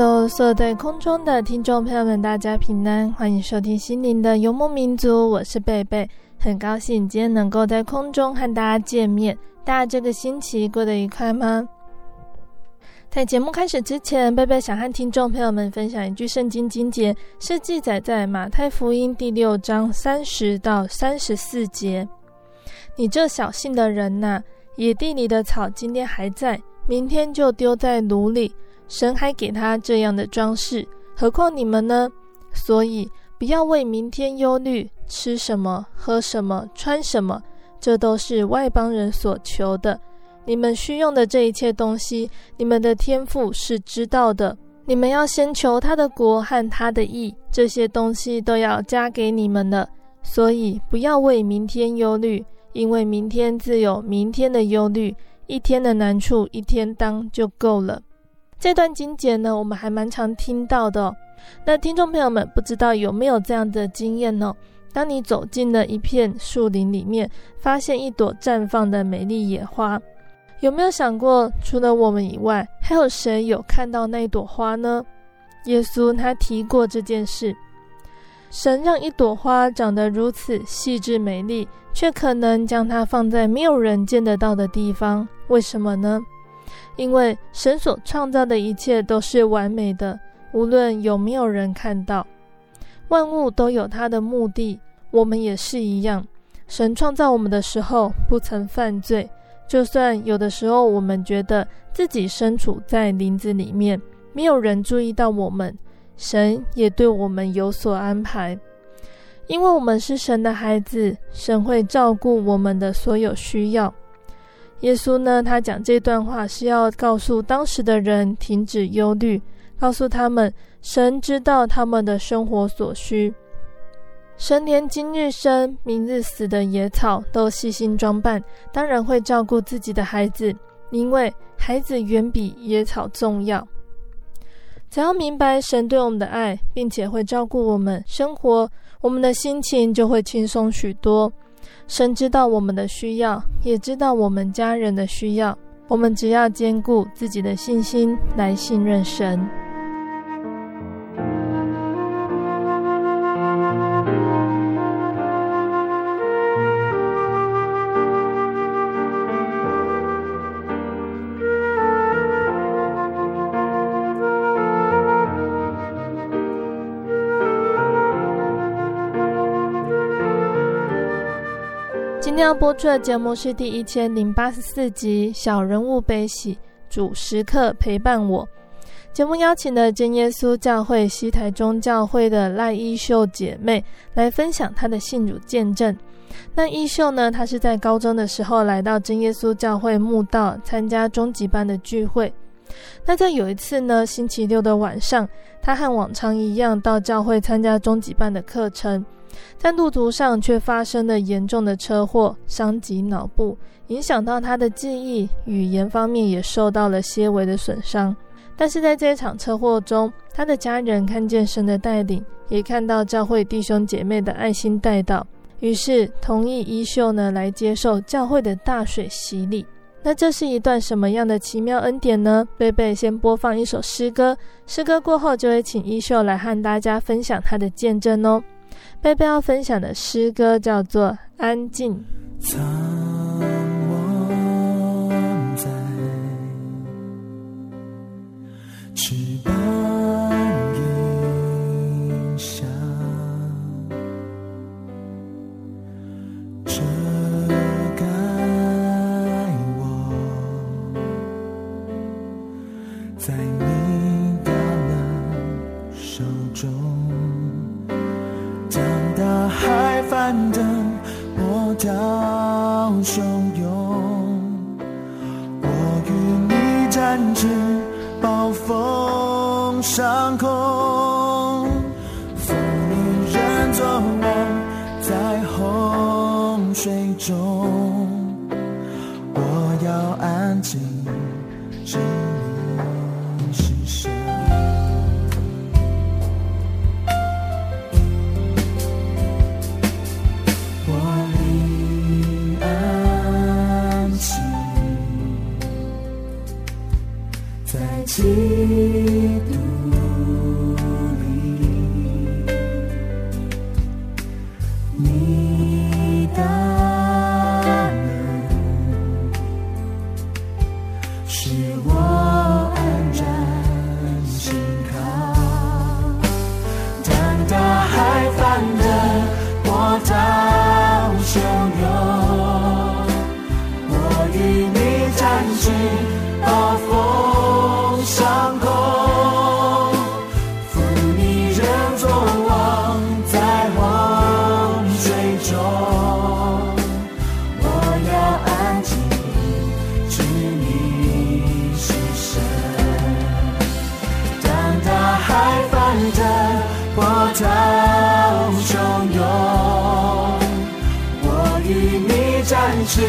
哈喽，所有在空中的听众朋友们，大家平安，欢迎收听心灵的游牧民族，我是贝贝，很高兴今天能够在空中和大家见面。大家这个星期过得愉快吗？在节目开始之前，贝贝想和听众朋友们分享一句圣经经节，是记载在马太福音第六章三十到三十四节：“你这小信的人呐，野地里的草今天还在，明天就丢在炉里。”神还给他这样的装饰，何况你们呢？所以不要为明天忧虑，吃什么，喝什么，穿什么，这都是外邦人所求的。你们需用的这一切东西，你们的天父是知道的。你们要先求他的国和他的义，这些东西都要加给你们的。所以不要为明天忧虑，因为明天自有明天的忧虑，一天的难处一天当就够了。这段经节呢，我们还蛮常听到的。那听众朋友们，不知道有没有这样的经验呢？当你走进了一片树林里面，发现一朵绽放的美丽野花，有没有想过，除了我们以外，还有谁有看到那朵花呢？耶稣他提过这件事。神让一朵花长得如此细致美丽，却可能将它放在没有人见得到的地方，为什么呢？因为神所创造的一切都是完美的，无论有没有人看到，万物都有它的目的。我们也是一样，神创造我们的时候不曾犯罪，就算有的时候我们觉得自己身处在林子里面，没有人注意到我们，神也对我们有所安排，因为我们是神的孩子，神会照顾我们的所有需要。耶稣呢，他讲这段话是要告诉当时的人停止忧虑，告诉他们神知道他们的生活所需。神连今日生、明日死的野草都细心装扮，当然会照顾自己的孩子，因为孩子远比野草重要。只要明白神对我们的爱，并且会照顾我们生活，我们的心情就会轻松许多。神知道我们的需要，也知道我们家人的需要。我们只要兼顾自己的信心，来信任神。要播出的节目是第一千零八十四集《小人物悲喜》，主时刻陪伴我。节目邀请了真耶稣教会西台中教会的赖依秀姐妹来分享她的信主见证。那依秀呢，她是在高中的时候来到真耶稣教会慕道，参加终极班的聚会。那在有一次呢，星期六的晚上，她和往常一样到教会参加终极班的课程。在路途上却发生了严重的车祸，伤及脑部，影响到他的记忆、语言方面也受到了些微的损伤。但是在这一场车祸中，他的家人看见神的带领，也看到教会弟兄姐妹的爱心带导，于是同意伊秀呢来接受教会的大水洗礼。那这是一段什么样的奇妙恩典呢？贝贝先播放一首诗歌，诗歌过后就会请伊秀来和大家分享他的见证哦。贝贝要分享的诗歌叫做《安静》。到汹涌我与你展翅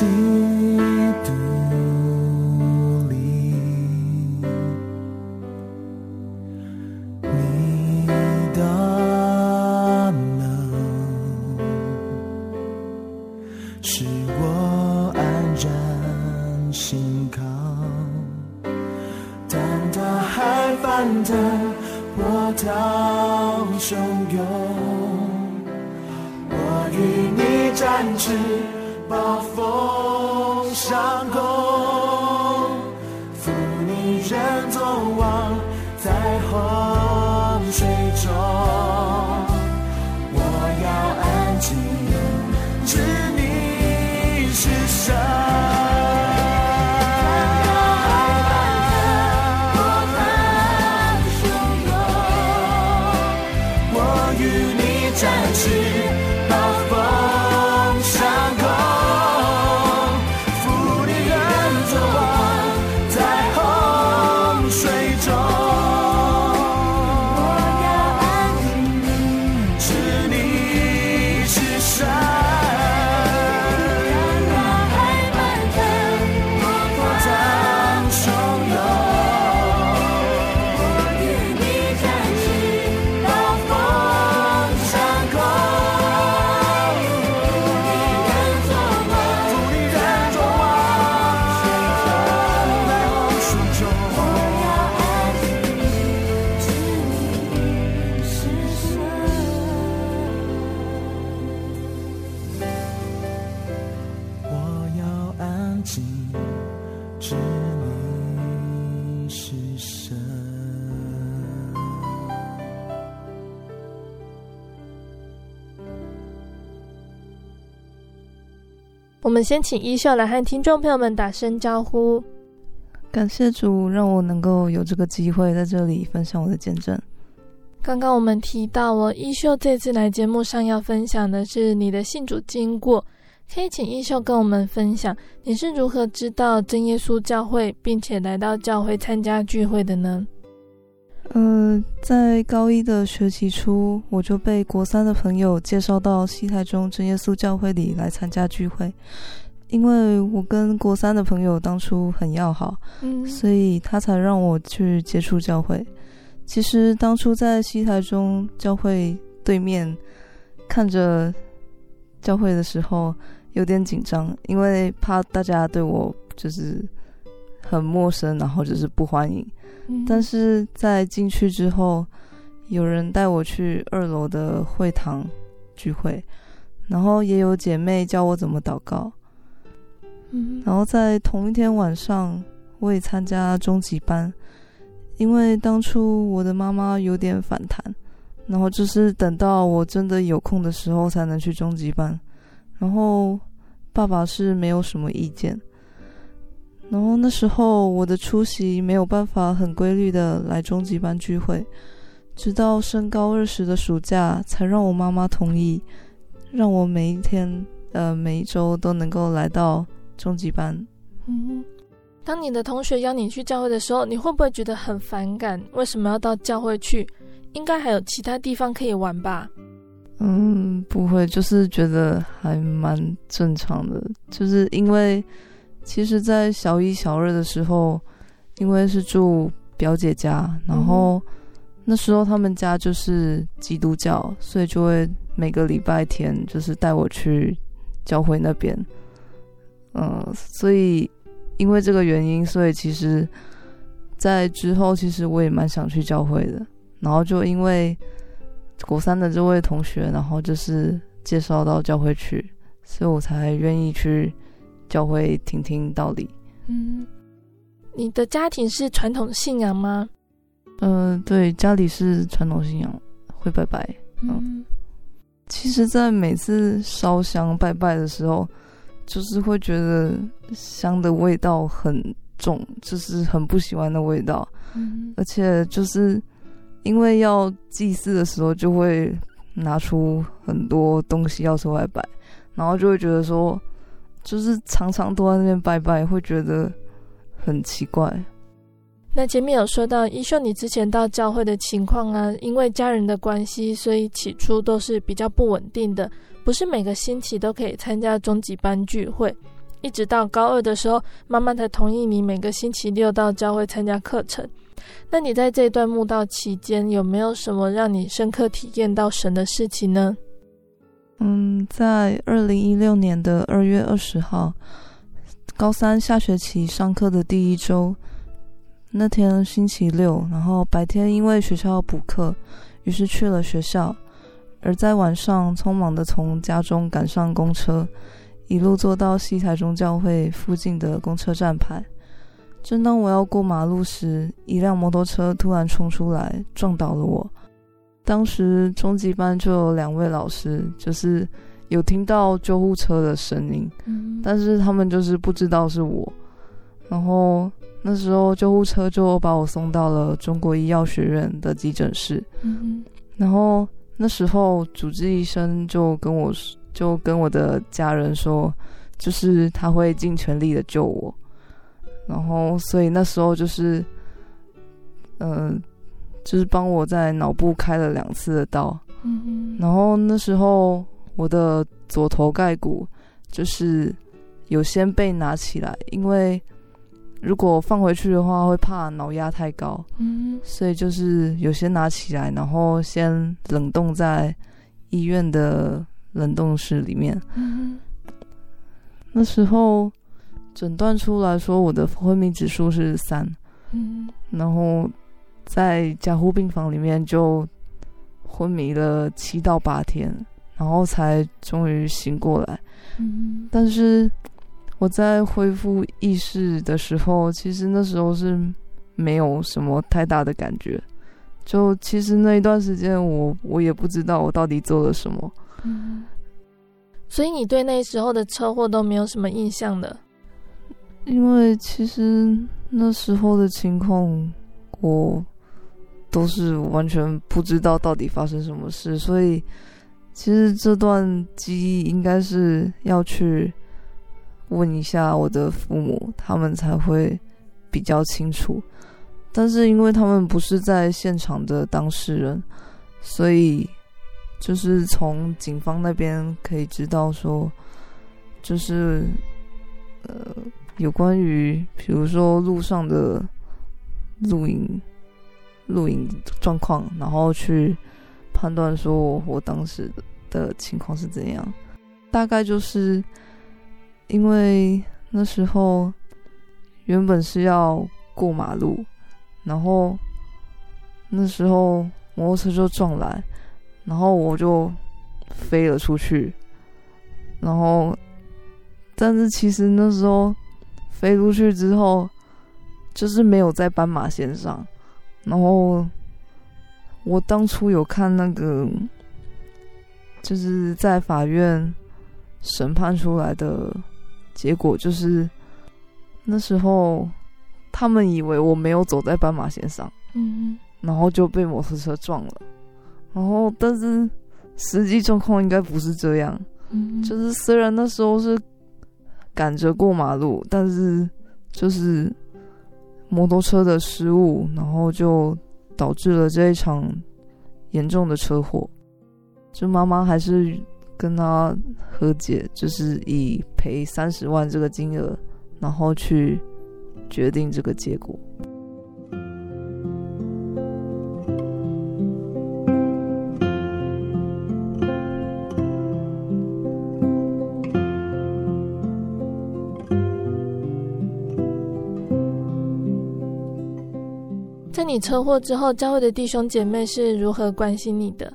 see. 记，知你是神。我们先请一秀来和听众朋友们打声招呼。感谢主，让我能够有这个机会在这里分享我的见证。刚刚我们提到哦，一秀这次来节目上要分享的是你的信主经过，可以请一秀跟我们分享你是如何知道真耶稣教会，并且来到教会参加聚会的呢？呃，在高一的学期初，我就被国三的朋友介绍到西台中真耶稣教会里来参加聚会。因为我跟国三的朋友当初很要好，嗯，所以他才让我去接触教会。其实当初在西台中教会对面看着教会的时候，有点紧张，因为怕大家对我就是很陌生，然后就是不欢迎。嗯，但是在进去之后，有人带我去二楼的会堂聚会，然后也有姐妹教我怎么祷告。嗯，然后在同一天晚上，我也参加终极班，因为当初我的妈妈有点反弹，然后就是等到我真的有空的时候才能去终极班，然后爸爸是没有什么意见，然后那时候我的出席没有办法很规律的来终极班聚会，直到升高二时的暑假才让我妈妈同意，让我每一天呃每一周都能够来到。终极班，嗯，当你的同学邀你去教会的时候，你会不会觉得很反感？为什么要到教会去？应该还有其他地方可以玩吧？嗯，不会，就是觉得还蛮正常的。就是因为其实，在小一、小二的时候，因为是住表姐家，然后那时候他们家就是基督教，所以就会每个礼拜天就是带我去教会那边。嗯，所以因为这个原因，所以其实，在之后其实我也蛮想去教会的。然后就因为国三的这位同学，然后就是介绍到教会去，所以我才愿意去教会听听道理。嗯，你的家庭是传统信仰吗？嗯、呃，对，家里是传统信仰，会拜拜。嗯，嗯其实，在每次烧香拜拜的时候。就是会觉得香的味道很重，就是很不喜欢的味道。嗯，而且就是因为要祭祀的时候，就会拿出很多东西要出来摆，然后就会觉得说，就是常常都在那边拜拜，会觉得很奇怪。那前面有说到，一秀你之前到教会的情况啊，因为家人的关系，所以起初都是比较不稳定的。不是每个星期都可以参加终极班聚会，一直到高二的时候，妈妈才同意你每个星期六到教会参加课程。那你在这段墓道期间，有没有什么让你深刻体验到神的事情呢？嗯，在二零一六年的二月二十号，高三下学期上课的第一周，那天星期六，然后白天因为学校要补课，于是去了学校。而在晚上，匆忙的从家中赶上公车，一路坐到西台中教会附近的公车站牌。正当我要过马路时，一辆摩托车突然冲出来，撞倒了我。当时中级班就有两位老师，就是有听到救护车的声音，嗯，但是他们就是不知道是我。然后那时候救护车就把我送到了中国医药学院的急诊室，嗯，然后。那时候主治医生就跟我，就跟我的家人说，就是他会尽全力的救我。然后，所以那时候就是，嗯、呃，就是帮我在脑部开了两次的刀。然后那时候我的左头盖骨就是有先被拿起来，因为。如果放回去的话，会怕脑压太高，嗯，所以就是有些拿起来，然后先冷冻在医院的冷冻室里面。嗯，那时候诊断出来说我的昏迷指数是三，嗯，然后在加护病房里面就昏迷了七到八天，然后才终于醒过来。嗯，但是。我在恢复意识的时候，其实那时候是没有什么太大的感觉。就其实那一段时间我，我我也不知道我到底做了什么。嗯，所以你对那时候的车祸都没有什么印象的？因为其实那时候的情况，我都是完全不知道到底发生什么事，所以其实这段记忆应该是要去问一下我的父母，他们才会比较清楚。但是因为他们不是在现场的当事人，所以就是从警方那边可以知道说，就是呃有关于比如说路上的录影录影状况，然后去判断说我，我当时的情况是怎样。大概就是因为那时候原本是要过马路。然后那时候摩托车就撞来，然后我就飞了出去。然后，但是其实那时候飞出去之后，就是没有在斑马线上。然后我当初有看那个，就是在法院审判出来的结果，就是那时候。他们以为我没有走在斑马线上，嗯，然后就被摩托车撞了，然后但是实际状况应该不是这样，嗯，就是虽然那时候是赶着过马路，但是就是摩托车的失误，然后就导致了这一场严重的车祸。就妈妈还是跟他和解，就是以赔三十万这个金额，然后去。决定这个结果。你车祸之后，教会的弟兄姐妹是如何关心你的？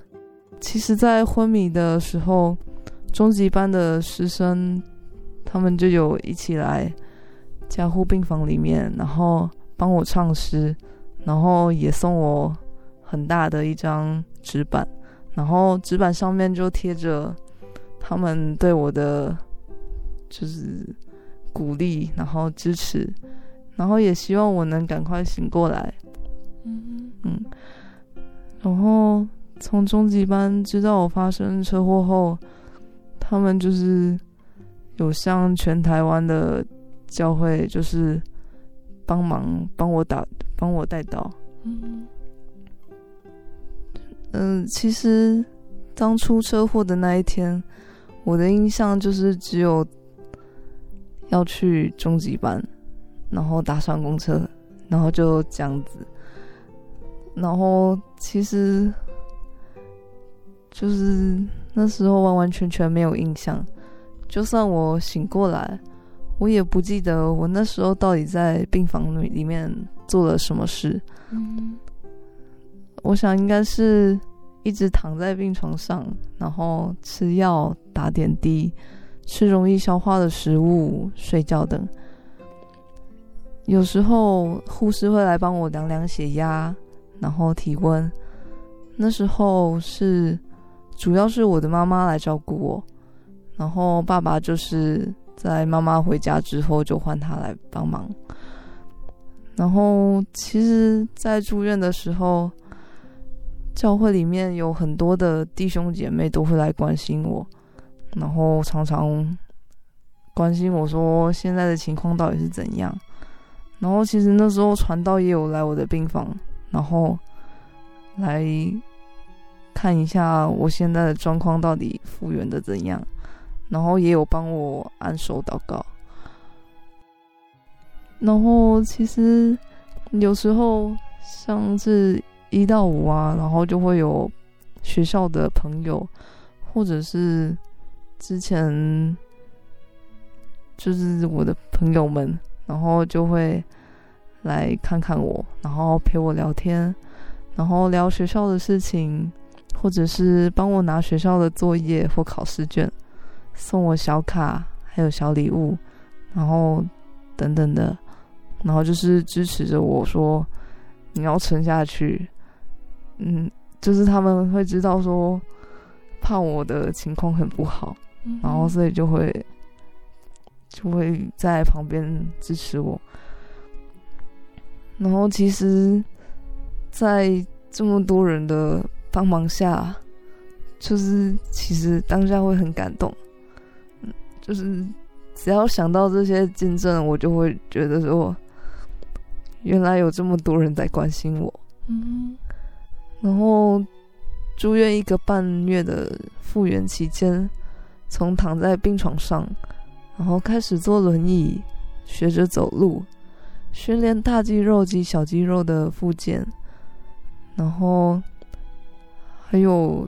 其实，在昏迷的时候，中级班的师生他们就有一起来。加护病房里面，然后帮我唱诗，然后也送我很大的一张纸板，然后纸板上面就贴着他们对我的就是鼓励，然后支持，然后也希望我能赶快醒过来。嗯嗯，然后从中级班知道我发生车祸后，他们就是有向全台湾的。教会就是帮忙帮我打帮我带到，嗯，其实当初车祸的那一天，我的印象就是只有要去中级班，然后搭上公车，然后就这样子，然后其实就是那时候完完全全没有印象，就算我醒过来。我也不记得我那时候到底在病房里里面做了什么事。嗯，我想应该是一直躺在病床上，然后吃药、打点滴、吃容易消化的食物、睡觉等。有时候护士会来帮我量量血压，然后体温。那时候是主要是我的妈妈来照顾我，然后爸爸就是。在妈妈回家之后，就换他来帮忙。然后，其实，在住院的时候，教会里面有很多的弟兄姐妹都会来关心我，然后常常关心我说现在的情况到底是怎样。然后，其实那时候传道也有来我的病房，然后来看一下我现在的状况到底复原的怎样。然后也有帮我按手祷告，然后其实有时候像是一到五啊，然后就会有学校的朋友，或者是之前就是我的朋友们，然后就会来看看我，然后陪我聊天，然后聊学校的事情，或者是帮我拿学校的作业或考试卷。送我小卡，还有小礼物，然后等等的，然后就是支持着我说你要撑下去。嗯，就是他们会知道说怕我的情况很不好，嗯、然后所以就会就会在旁边支持我。然后其实，在这么多人的帮忙下，就是其实当下会很感动。嗯，就是只要想到这些见证，我就会觉得说，原来有这么多人在关心我。嗯。然后住院一个半月的复原期间，从躺在病床上，然后开始坐轮椅，学着走路，训练大肌肉及小肌肉的复健，然后还有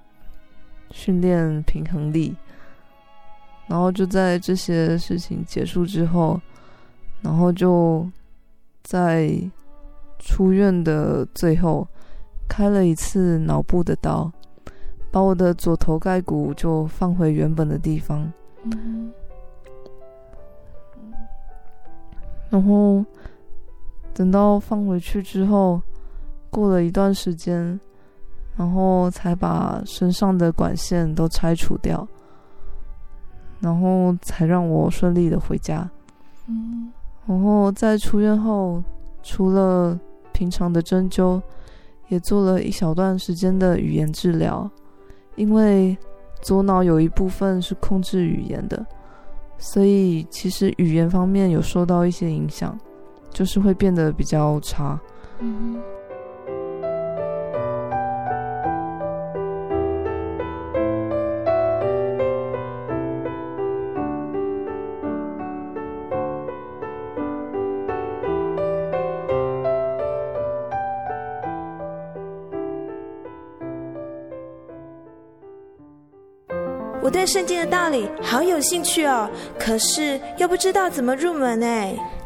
训练平衡力。然后就在这些事情结束之后，然后就在出院的最后。开了一次脑部的刀，把我的左头盖骨就放回原本的地方。嗯。然后等到放回去之后，过了一段时间，然后才把身上的管线都拆除掉，然后才让我顺利的回家。嗯。然后在出院后，除了平常的针灸。也做了一小段时间的语言治疗，因为左脑有一部分是控制语言的，所以其实语言方面有受到一些影响，就是会变得比较差。我对圣经的道理好有兴趣哦，可是又不知道怎么入门哎。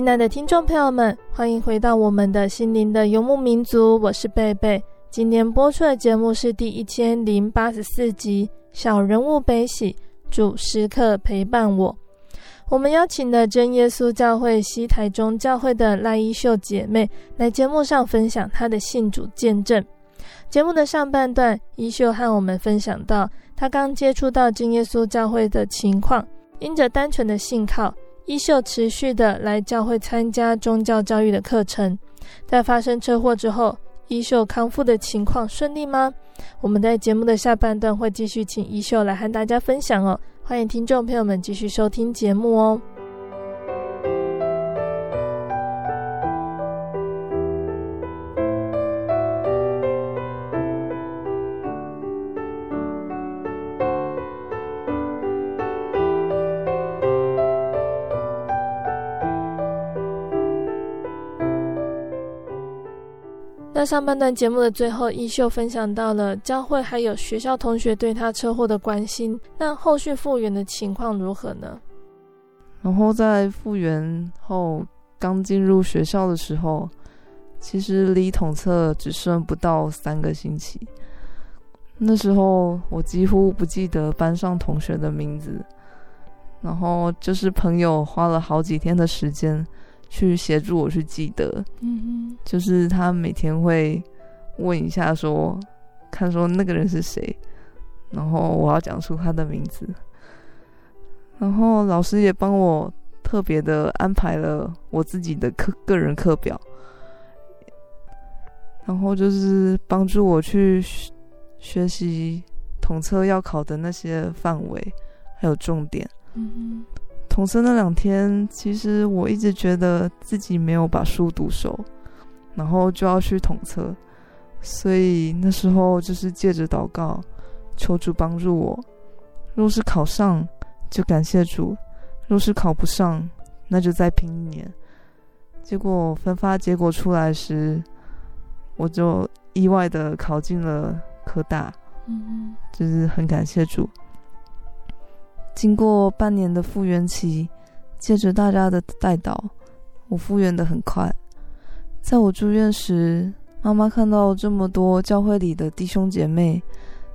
亲爱的听众朋友们，欢迎回到我们的心灵的游牧民族，我是贝贝。今天播出的节目是第一千零八十四集《小人物悲喜》，主时刻陪伴我。我们邀请了真耶稣教会西台中教会的赖依秀姐妹来节目上分享她的信主见证。节目的上半段，依秀和我们分享到她刚接触到真耶稣教会的情况，因着单纯的信靠。依秀持续的来教会参加宗教教育的课程，在发生车祸之后，依秀康复的情况顺利吗？我们在节目的下半段会继续请依秀来和大家分享哦，欢迎听众朋友们继续收听节目哦。在上半段节目的最后，一秀分享到了教会还有学校同学对他车祸的关心。那后续复原的情况如何呢？然后在复原后，刚进入学校的时候，其实离统测只剩不到三个星期。那时候我几乎不记得班上同学的名字，然后就是朋友花了好几天的时间。去协助我去记得，嗯哼，就是他每天会问一下说，看说那个人是谁，然后我要讲出他的名字，然后老师也帮我特别的安排了我自己的课个人课表，然后就是帮助我去学习统测要考的那些范围，还有重点。嗯，统测那两天，其实我一直觉得自己没有把书读熟，然后就要去统测，所以那时候就是借着祷告，求主帮助我。若是考上，就感谢主；若是考不上，那就再拼一年。结果分发结果出来时，我就意外的考进了科大，嗯，就是很感谢主。经过半年的复原期，借着大家的带导，我复原得很快。在我住院时，妈妈看到这么多教会里的弟兄姐妹，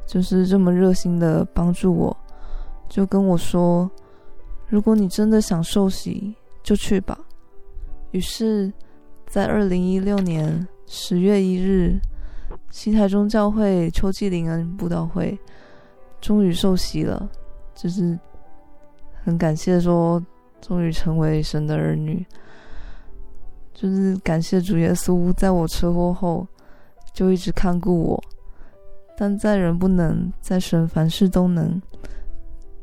就是这么热心的帮助我，就跟我说：“如果你真的想受洗，就去吧。”于是，在二零一六年十月一日，西台中教会秋季灵恩布道会终于受洗了，就是很感谢说，终于成为神的儿女，就是感谢主耶稣，在我车祸后就一直看顾我，但在人不能，在神凡事都能，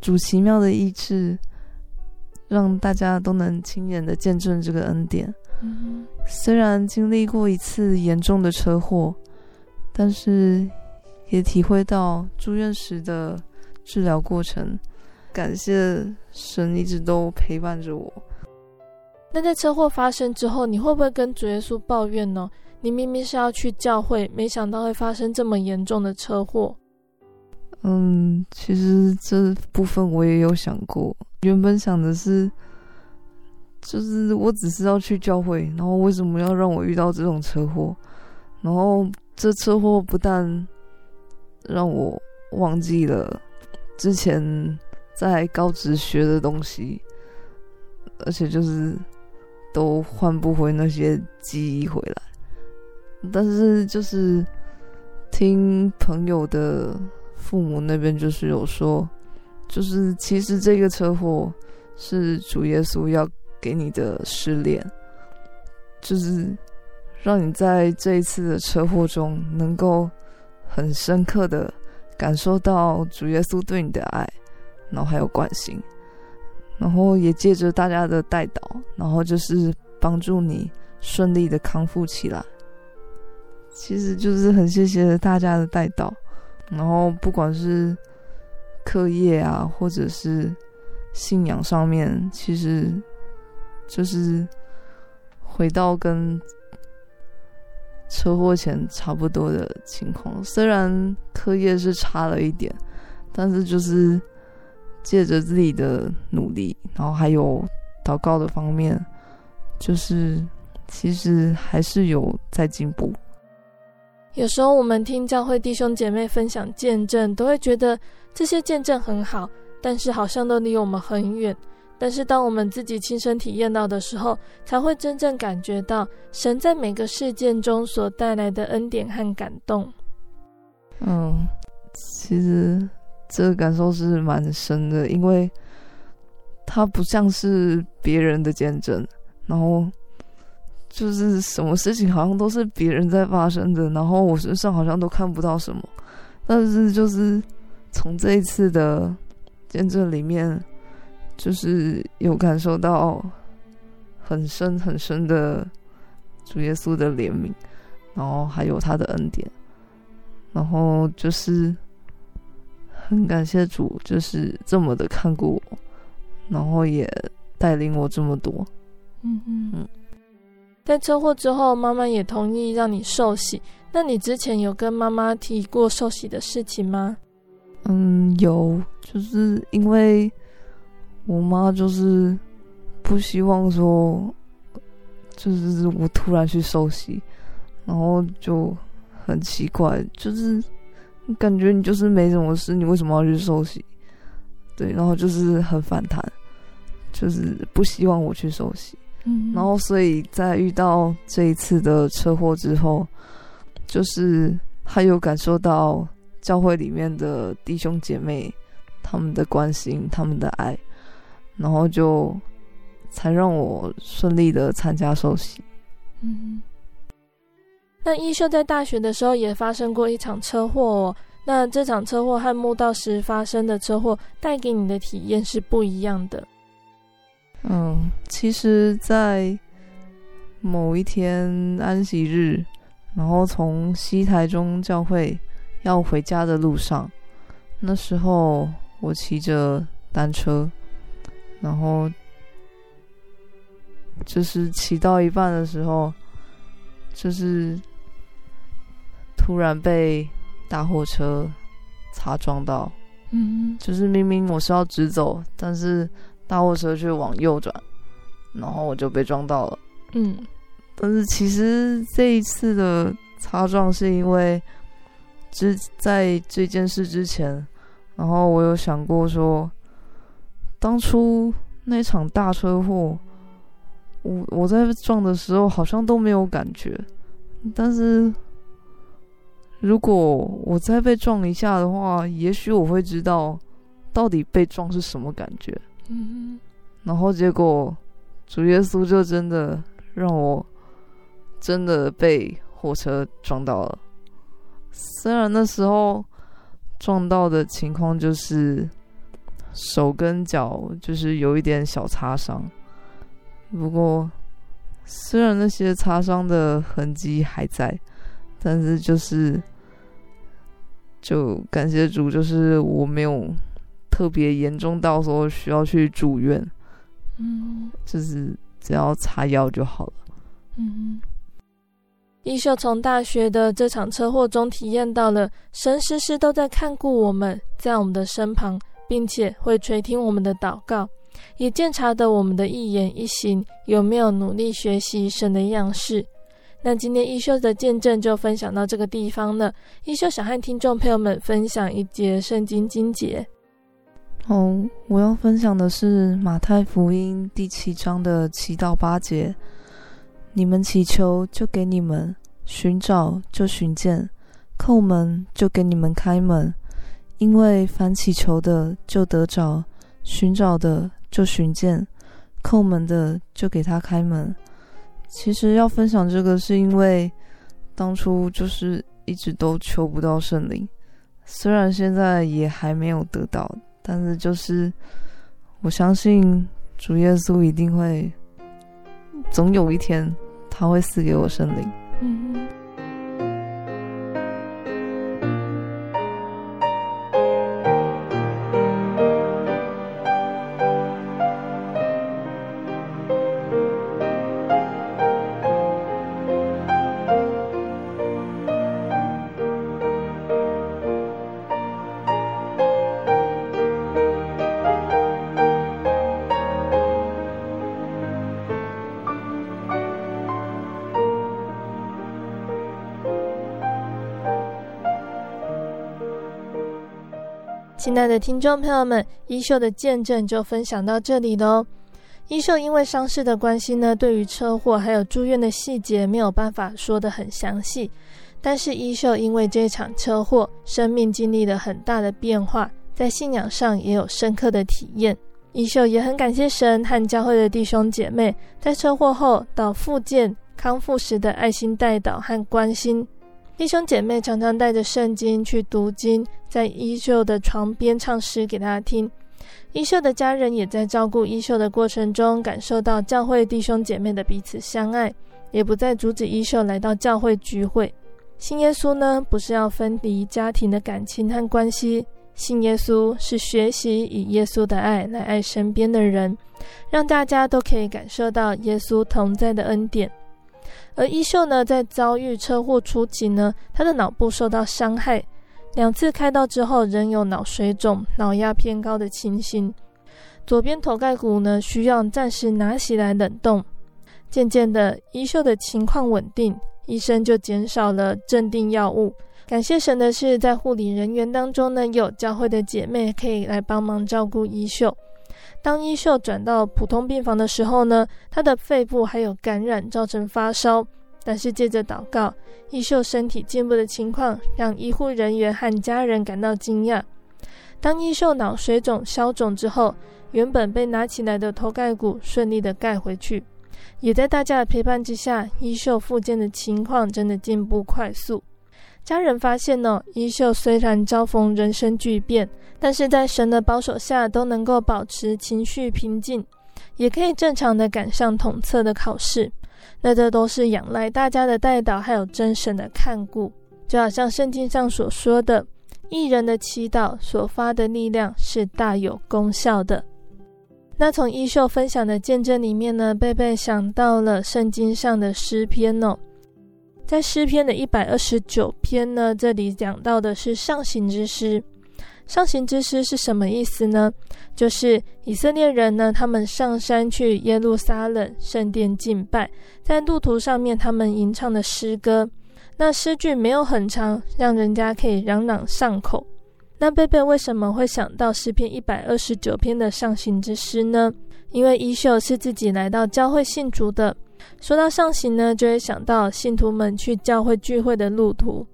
主奇妙的医治。让大家都能亲眼的见证这个恩典。嗯，虽然经历过一次严重的车祸，但是也体会到住院时的治疗过程。感谢神一直都陪伴着我。那在车祸发生之后，你会不会跟主耶稣抱怨呢？你明明是要去教会，没想到会发生这么严重的车祸。嗯，其实这部分我也有想过。原本想的是，就是我只是要去教会，然后为什么要让我遇到这种车祸？然后这车祸不但让我忘记了之前在高职学的东西，而且就是都换不回那些记忆回来。但是就是听朋友的父母那边就是有说。就是，其实这个车祸是主耶稣要给你的试炼，就是让你在这一次的车祸中能够很深刻的感受到主耶稣对你的爱，然后还有关心，然后也借着大家的带导，然后就是帮助你顺利的康复起来。其实就是很谢谢大家的带导，然后不管是。课业啊，或者是信仰上面，其实就是回到跟车祸前差不多的情况。虽然课业是差了一点，但是就是借着自己的努力，然后还有祷告的方面，就是其实还是有在进步。有时候我们听教会弟兄姐妹分享见证，都会觉得这些见证很好，但是好像都离我们很远。但是当我们自己亲身体验到的时候，才会真正感觉到神在每个事件中所带来的恩典和感动。嗯，其实这个感受是蛮深的，因为它不像是别人的见证，然后。就是什么事情好像都是别人在发生的，然后我身上好像都看不到什么，但是就是从这一次的见证里面，就是有感受到很深很深的主耶稣的怜悯，然后还有他的恩典，然后就是很感谢主，就是这么的看顾我，然后也带领我这么多，嗯嗯嗯。在车祸之后，妈妈也同意让你受洗。那你之前有跟妈妈提过受洗的事情吗？嗯，有，就是因为我妈就是不希望说，就是我突然去受洗，然后就很奇怪，就是感觉你就是没什么事，你为什么要去受洗？对，然后就是很反弹，就是不希望我去受洗。嗯，然后，所以在遇到这一次的车祸之后，就是他有感受到教会里面的弟兄姐妹他们的关心、他们的爱，然后就才让我顺利的参加受洗。嗯，那一秀在大学的时候也发生过一场车祸哦。那这场车祸和墓道时发生的车祸带给你的体验是不一样的。嗯，其实，在某一天安息日，然后从西台中教会要回家的路上，那时候我骑着单车，然后就是骑到一半的时候，就是突然被大货车擦撞到。嗯，就是明明我是要直走，但是大货车却往右转，然后我就被撞到了。嗯，但是其实这一次的擦撞是因为之在这件事之前，然后我有想过说，当初那场大车祸，我我在撞的时候好像都没有感觉，但是如果我再被撞一下的话，也许我会知道到底被撞是什么感觉。嗯，然后结果主耶稣就真的让我真的被货车撞到了。虽然那时候撞到的情况就是手跟脚就是有一点小擦伤，不过虽然那些擦伤的痕迹还在，但是就是就感谢主，就是我没有特别严重到说需要去住院，嗯，就是只要擦药就好了，嗯。一秀从大学的这场车祸中体验到了神时时都在看顾我们，在我们的身旁，并且会垂听我们的祷告，也鉴察的我们的一言一行有没有努力学习神的样式。那今天一秀的见证就分享到这个地方了。一秀想和听众朋友们分享一节圣经经节。哦，我要分享的是马太福音第七章的七到八节。你们祈求，就给你们；寻找，就寻见；叩门，就给你们开门。因为凡祈求的，就得找；寻找的，就寻见；叩门的，就给他开门。其实要分享这个，是因为当初就是一直都求不到圣灵，虽然现在也还没有得到，但是就是我相信主耶稣一定会。总有一天，他会赐给我圣灵。亲爱的听众朋友们，一秀的见证就分享到这里喽。一秀因为伤势的关系呢，对于车祸还有住院的细节没有办法说得很详细。但是一秀因为这场车祸，生命经历了很大的变化，在信仰上也有深刻的体验。一秀也很感谢神和教会的弟兄姐妹，在车祸后到复健康复时的爱心带导和关心。弟兄姐妹常常带着圣经去读经，在一秀的床边唱诗给他听。一秀的家人也在照顾一秀的过程中，感受到教会弟兄姐妹的彼此相爱，也不再阻止一秀来到教会聚会。信耶稣呢，不是要分离家庭的感情和关系，信耶稣是学习以耶稣的爱来爱身边的人，让大家都可以感受到耶稣同在的恩典。而一秀呢，在遭遇车祸初期呢，他的脑部受到伤害，两次开刀之后仍有脑水肿、脑压偏高的情形。左边头盖骨呢，需要暂时拿起来冷冻。渐渐的，一秀的情况稳定，医生就减少了镇定药物。感谢神的是，在护理人员当中呢，有教会的姐妹可以来帮忙照顾一秀。当一秀转到普通病房的时候呢，他的肺部还有感染，造成发烧。但是借着祷告，一秀身体进步的情况让医护人员和家人感到惊讶。当一秀脑水肿消肿之后，原本被拿起来的头盖骨顺利的盖回去。也在大家的陪伴之下，衣袖复健的情况真的进步快速。家人发现呢，衣袖虽然遭逢人生巨变，但是在神的保守下，都能够保持情绪平静，也可以正常的赶上统测的考试。那这都是仰赖大家的代祷，还有真神的看顾。就好像圣经上所说的，义人的祈祷所发的力量是大有功效的。那从衣袖分享的见证里面呢，贝贝想到了圣经上的诗篇哦，在诗篇的一百二十九篇呢，这里讲到的是上行之诗。上行之诗是什么意思呢？就是以色列人呢，他们上山去耶路撒冷圣殿敬拜，在路途上面他们吟唱的诗歌。那诗句没有很长，让人家可以朗朗上口。那贝贝为什么会想到诗篇一百二十九篇的上行之诗呢？因为衣袖是自己来到教会信主的。说到上行呢，就会想到信徒们去教会聚会的路途。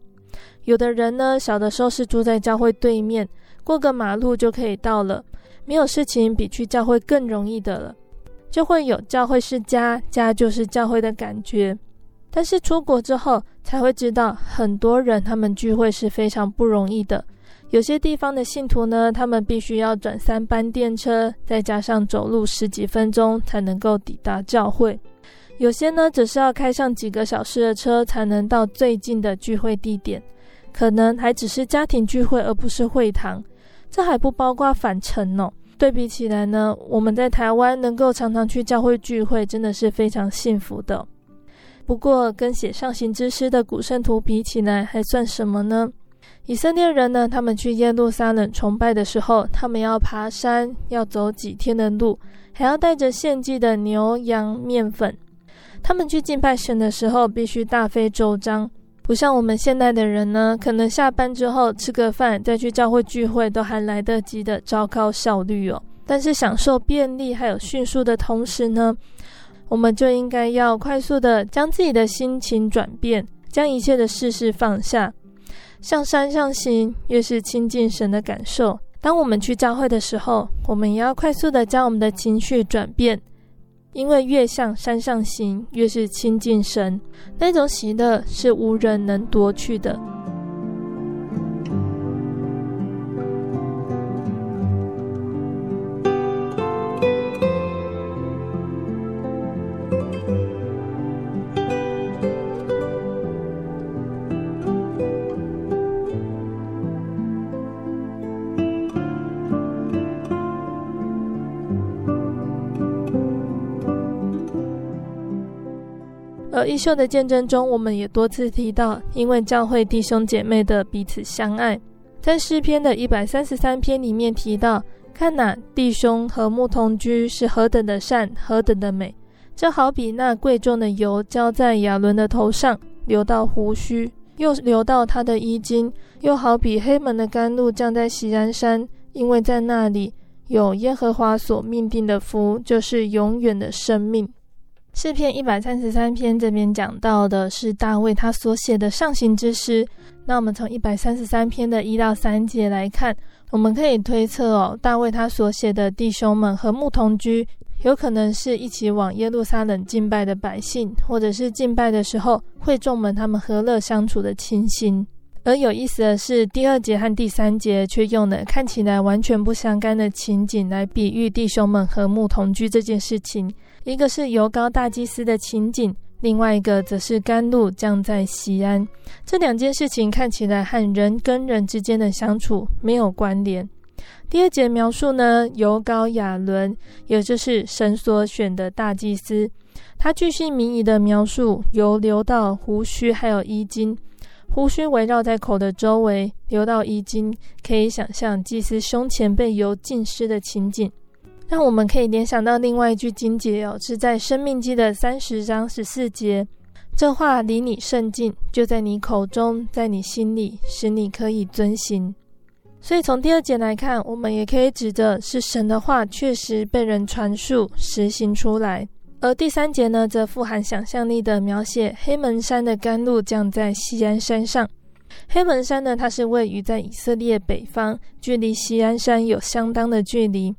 有的人呢，小的时候是住在教会对面，过个马路就可以到了，没有事情比去教会更容易的了，就会有教会是家，家就是教会的感觉。但是出国之后才会知道，很多人他们聚会是非常不容易的。有些地方的信徒呢，他们必须要转三班电车，再加上走路十几分钟才能够抵达教会。有些呢，只是要开上几个小时的车才能到最近的聚会地点，可能还只是家庭聚会，而不是会堂。这还不包括返程哦。对比起来呢，我们在台湾能够常常去教会聚会，真的是非常幸福的。不过，跟写上行之诗的古圣徒比起来，还算什么呢？以色列人呢，他们去耶路撒冷崇拜的时候，他们要爬山，要走几天的路，还要带着献祭的牛羊面粉。他们去敬拜神的时候，必须大费周章，不像我们现代的人呢，可能下班之后吃个饭，再去教会聚会都还来得及的，糟糕效率哦。但是享受便利还有迅速的同时呢，我们就应该要快速的将自己的心情转变，将一切的事事放下。向山上行，越是亲近神的感受。当我们去教会的时候，我们也要快速的将我们的情绪转变，因为越向山上行，越是亲近神。那种喜乐是无人能夺去的。而衣袖的见证中，我们也多次提到，因为教会弟兄姐妹的彼此相爱，在诗篇的一百三十三篇里面提到：“看哪，弟兄和睦同居是何等的善，何等的美！这好比那贵重的油浇在亚伦的头上，流到胡须，又流到他的衣襟；又好比黑门的甘露降在锡安山，因为在那里有耶和华所命定的福，就是永远的生命。”诗篇一百三十三篇这边讲到的是大卫他所写的上行之诗。那我们从一百三十三篇的一到三节来看，我们可以推测哦，大卫他所写的弟兄们和睦同居，有可能是一起往耶路撒冷敬拜的百姓，或者是敬拜的时候会众们他们和乐相处的情形。而有意思的是，第二节和第三节却用了看起来完全不相干的情景来比喻弟兄们和睦同居这件事情。一个是油膏大祭司的情景，另外一个则是甘露降在西安。这两件事情看起来和人跟人之间的相处没有关联。第二节描述呢，油膏亚伦，也就是神所选的大祭司，他巨细明仪的描述油流到胡须，还有衣襟，胡须围绕在口的周围，流到衣襟，可以想象祭司胸前被油浸湿的情景。让我们可以联想到另外一句经节哦，是在《生命记》的三十章十四节：“这话离你甚近，就在你口中，在你心里，使你可以遵行。”所以从第二节来看，我们也可以指着是神的话确实被人传述实行出来。而第三节呢，则富含想象力的描写黑门山的甘露降在锡安山上。黑门山呢，它是位于在以色列北方，距离锡安山有相当的距离。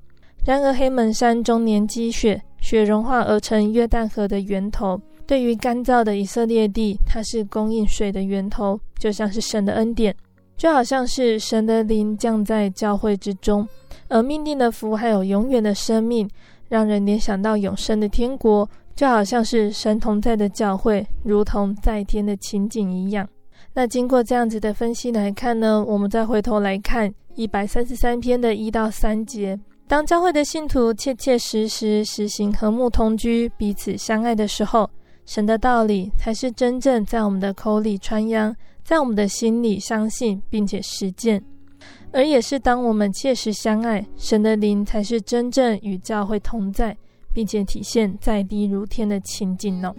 然而，黑门山终年积雪，雪融化而成约旦河的源头。对于干燥的以色列地，它是供应水的源头，就像是神的恩典，就好像是神的灵降在教会之中，而命定的福还有永远的生命，让人联想到永生的天国，就好像是神同在的教会，如同在天的情景一样。那经过这样子的分析来看呢，我们再回头来看一百三十三篇的一到三节，当教会的信徒切切实实实行和睦同居、彼此相爱的时候。神的道理才是真正在我们的口里传扬，在我们的心里相信并且实践，而也是当我们切实相爱，神的灵才是真正与教会同在，并且体现在地如天的情景呢。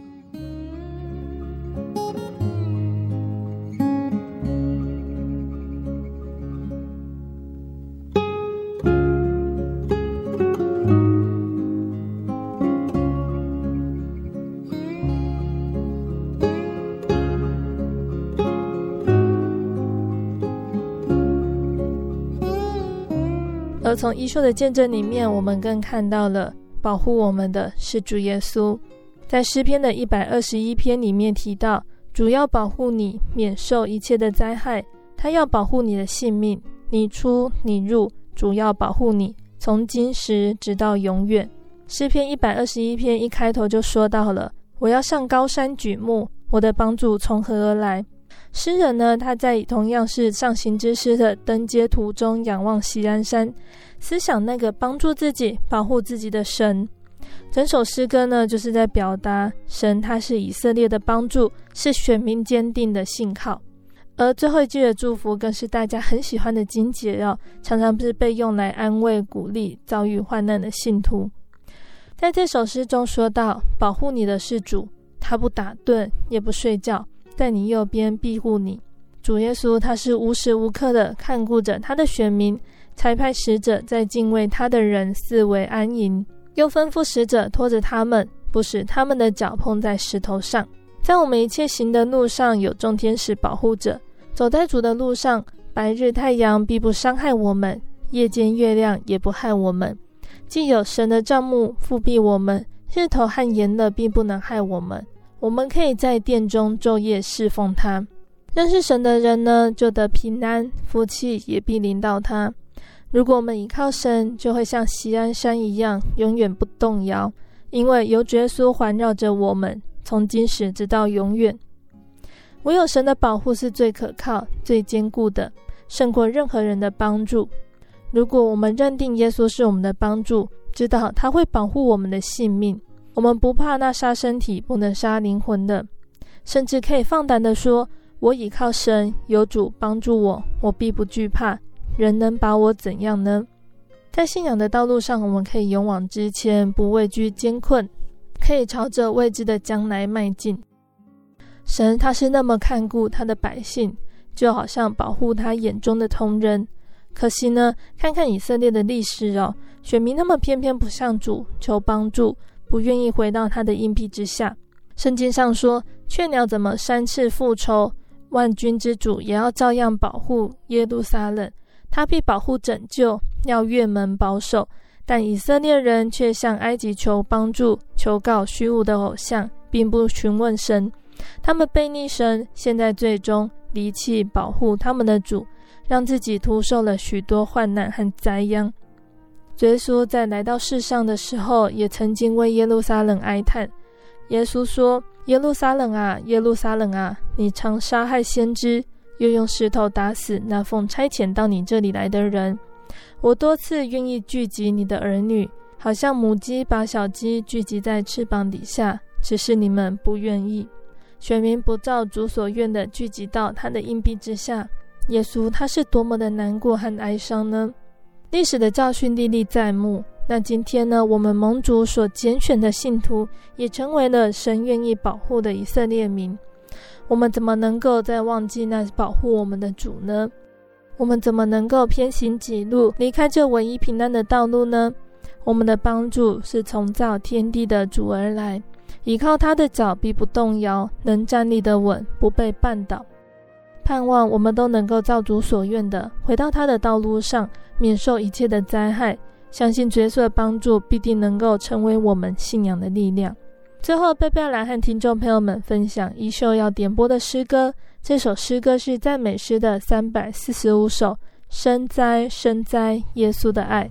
而从一说的见证里面，我们更看到了保护我们的是主耶稣。在诗篇的一百二十一篇里面提到，主要保护你免受一切的灾害，他要保护你的性命，你出你入，主要保护你，从今时直到永远。诗篇一百二十一篇一开头就说到了：我要上高山举目，我的帮助从何而来？诗人呢，他在同样是上行之诗的登阶途中，仰望锡安山，思想那个帮助自己、保护自己的神。整首诗歌呢，就是在表达神他是以色列的帮助，是选民坚定的信号。而最后一句的祝福，更是大家很喜欢的金节哦，常常不是被用来安慰、鼓励遭遇患难的信徒。在这首诗中说到，保护你的是主，他不打盹，也不睡觉。在你右边庇护你，主耶稣他是无时无刻的看顾着他的选民，才派使者在敬畏他的人四围安营，又吩咐使者拖着他们，不使他们的脚碰在石头上。在我们一切行的路上，有众天使保护着。走在主的路上，白日太阳必不伤害我们，夜间月亮也不害我们。既有神的帐幕覆庇我们，日头和炎热并不能害我们。我们可以在殿中昼夜侍奉他。认识神的人呢，就得平安，福气也必临到他。如果我们倚靠神，就会像锡安山一样，永远不动摇，因为有耶稣环绕着我们，从今时直到永远。唯有神的保护是最可靠、最坚固的，胜过任何人的帮助。如果我们认定耶稣是我们的帮助，知道他会保护我们的性命。我们不怕那杀身体不能杀灵魂的，甚至可以放胆地说：“我倚靠神，有主帮助我，我必不惧怕。人能把我怎样呢？”在信仰的道路上，我们可以勇往直前，不畏惧艰困，可以朝着未知的将来迈进。神他是那么看顾他的百姓，就好像保护他眼中的同人。可惜呢，看看以色列的历史哦，选民他们偏偏不向主求帮助。不愿意回到他的荫庇之下。圣经上说：“雀鸟怎么三次复仇，万军之主也要照样保护耶路撒冷。他必保护拯救，要越门保守。但以色列人却向埃及求帮助，求告虚无的偶像，并不询问神。他们悖逆神，现在最终离弃保护他们的主，让自己徒受了许多患难和灾殃。”耶稣在来到世上的时候，也曾经为耶路撒冷哀叹。耶稣说：“耶路撒冷啊，耶路撒冷啊，你常杀害先知，又用石头打死那奉差遣到你这里来的人。我多次愿意聚集你的儿女，好像母鸡把小鸡聚集在翅膀底下，只是你们不愿意。选民不照主所愿的聚集到他的硬币之下，耶稣他是多么的难过和哀伤呢？”历史的教训历历在目。那今天呢，我们盟主所拣选的信徒，也成为了神愿意保护的以色列民。我们怎么能够再忘记那保护我们的主呢？我们怎么能够偏行己路，离开这唯一平安的道路呢？我们的帮助是从造天地的主而来，倚靠他的脚必不动摇，能站立得稳，不被绊倒。盼望我们都能够照主所愿的回到他的道路上，免受一切的灾害，相信主耶稣的帮助必定能够成为我们信仰的力量。最后，贝贝来和听众朋友们分享一秀要点播的诗歌。这首诗歌是赞美诗的三百四十五首，深哉深哉，耶稣的爱。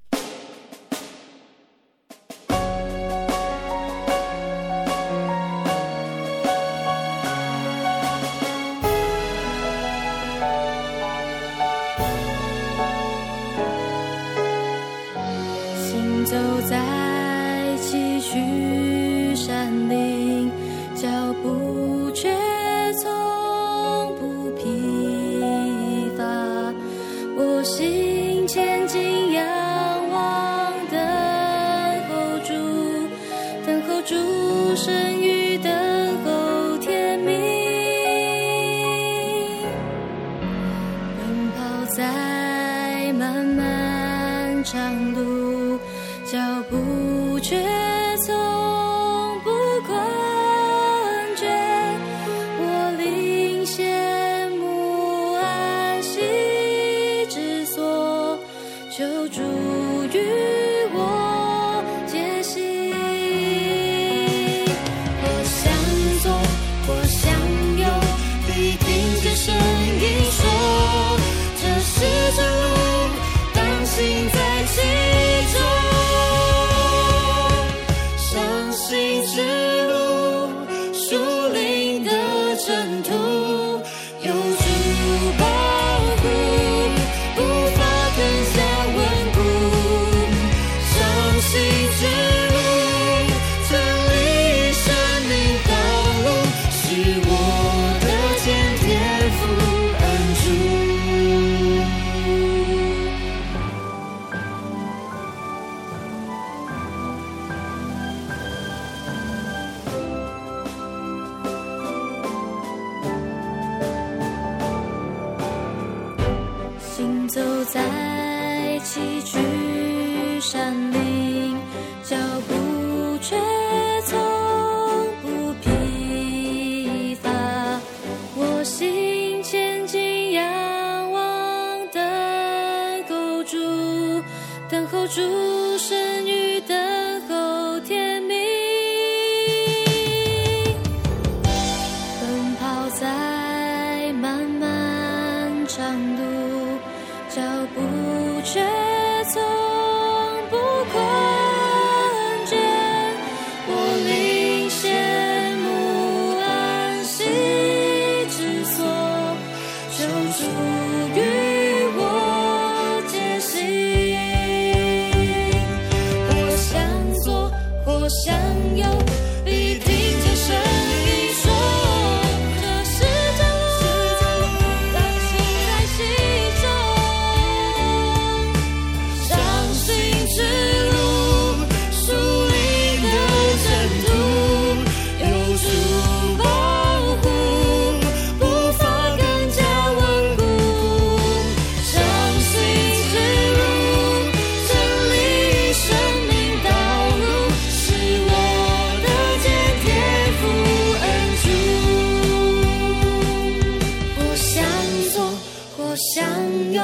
或向右。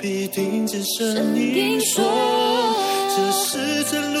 必定见声声音说：“这是真路